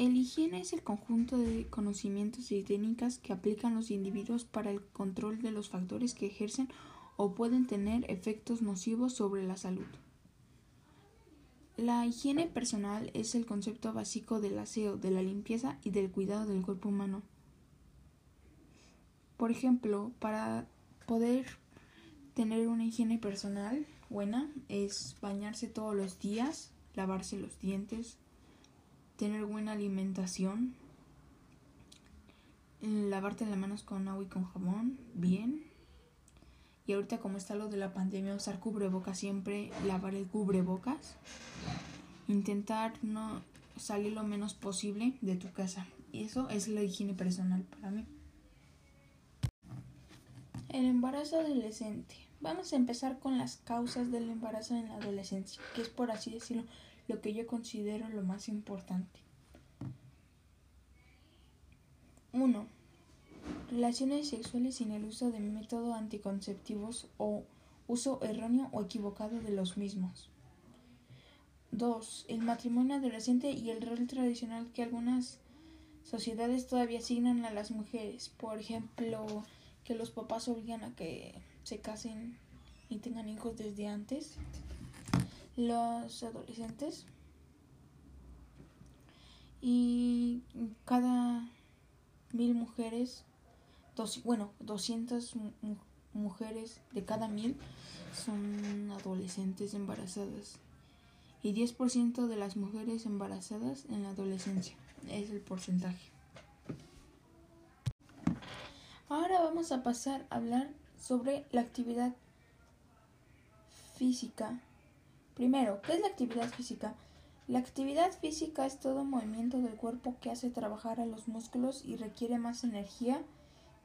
El higiene es el conjunto de conocimientos y técnicas que aplican los individuos para el control de los factores que ejercen o pueden tener efectos nocivos sobre la salud. La higiene personal es el concepto básico del aseo, de la limpieza y del cuidado del cuerpo humano. Por ejemplo, para poder tener una higiene personal buena es bañarse todos los días, lavarse los dientes, tener buena alimentación, lavarte las manos con agua y con jabón, bien. Y ahorita como está lo de la pandemia, usar cubrebocas siempre, lavar el cubrebocas. Intentar no salir lo menos posible de tu casa. Y eso es la higiene personal para mí. El embarazo adolescente. Vamos a empezar con las causas del embarazo en la adolescencia, que es por así decirlo lo que yo considero lo más importante. 1. Relaciones sexuales sin el uso de métodos anticonceptivos o uso erróneo o equivocado de los mismos. 2. El matrimonio adolescente y el rol tradicional que algunas sociedades todavía asignan a las mujeres. Por ejemplo, que los papás obligan a que se casen y tengan hijos desde antes los adolescentes. Y cada mil mujeres dos, bueno 200 mujeres de cada mil son adolescentes embarazadas. Y 10% de las mujeres embarazadas en la adolescencia es el porcentaje. Ahora vamos a pasar a hablar sobre la actividad física Primero, ¿qué es la actividad física? La actividad física es todo movimiento del cuerpo que hace trabajar a los músculos y requiere más energía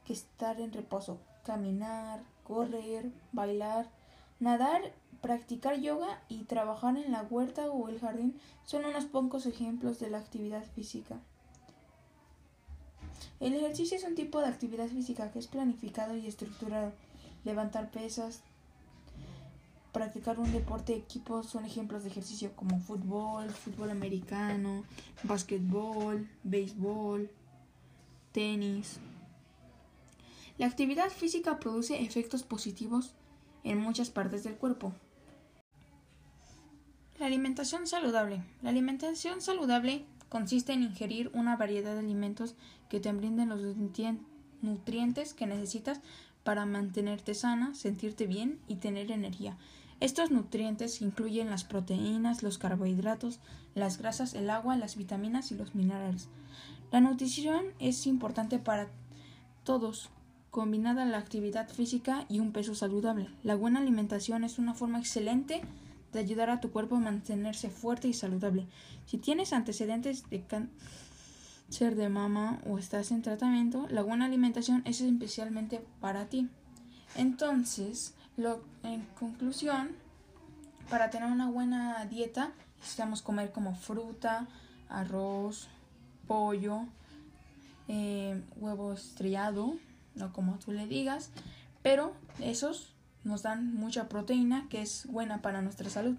que estar en reposo. Caminar, correr, bailar, nadar, practicar yoga y trabajar en la huerta o el jardín son unos pocos ejemplos de la actividad física. El ejercicio es un tipo de actividad física que es planificado y estructurado. Levantar pesas, practicar un deporte de equipo son ejemplos de ejercicio como fútbol, fútbol americano, básquetbol, béisbol, tenis. La actividad física produce efectos positivos en muchas partes del cuerpo. La alimentación saludable. La alimentación saludable consiste en ingerir una variedad de alimentos que te brinden los nutrientes que necesitas para mantenerte sana, sentirte bien y tener energía. Estos nutrientes incluyen las proteínas, los carbohidratos, las grasas, el agua, las vitaminas y los minerales. La nutrición es importante para todos, combinada la actividad física y un peso saludable. La buena alimentación es una forma excelente de ayudar a tu cuerpo a mantenerse fuerte y saludable. Si tienes antecedentes de cáncer de mama o estás en tratamiento, la buena alimentación es especialmente para ti. Entonces, lo, en conclusión, para tener una buena dieta necesitamos comer como fruta, arroz, pollo, eh, huevo estrellado, no como tú le digas, pero esos nos dan mucha proteína que es buena para nuestra salud.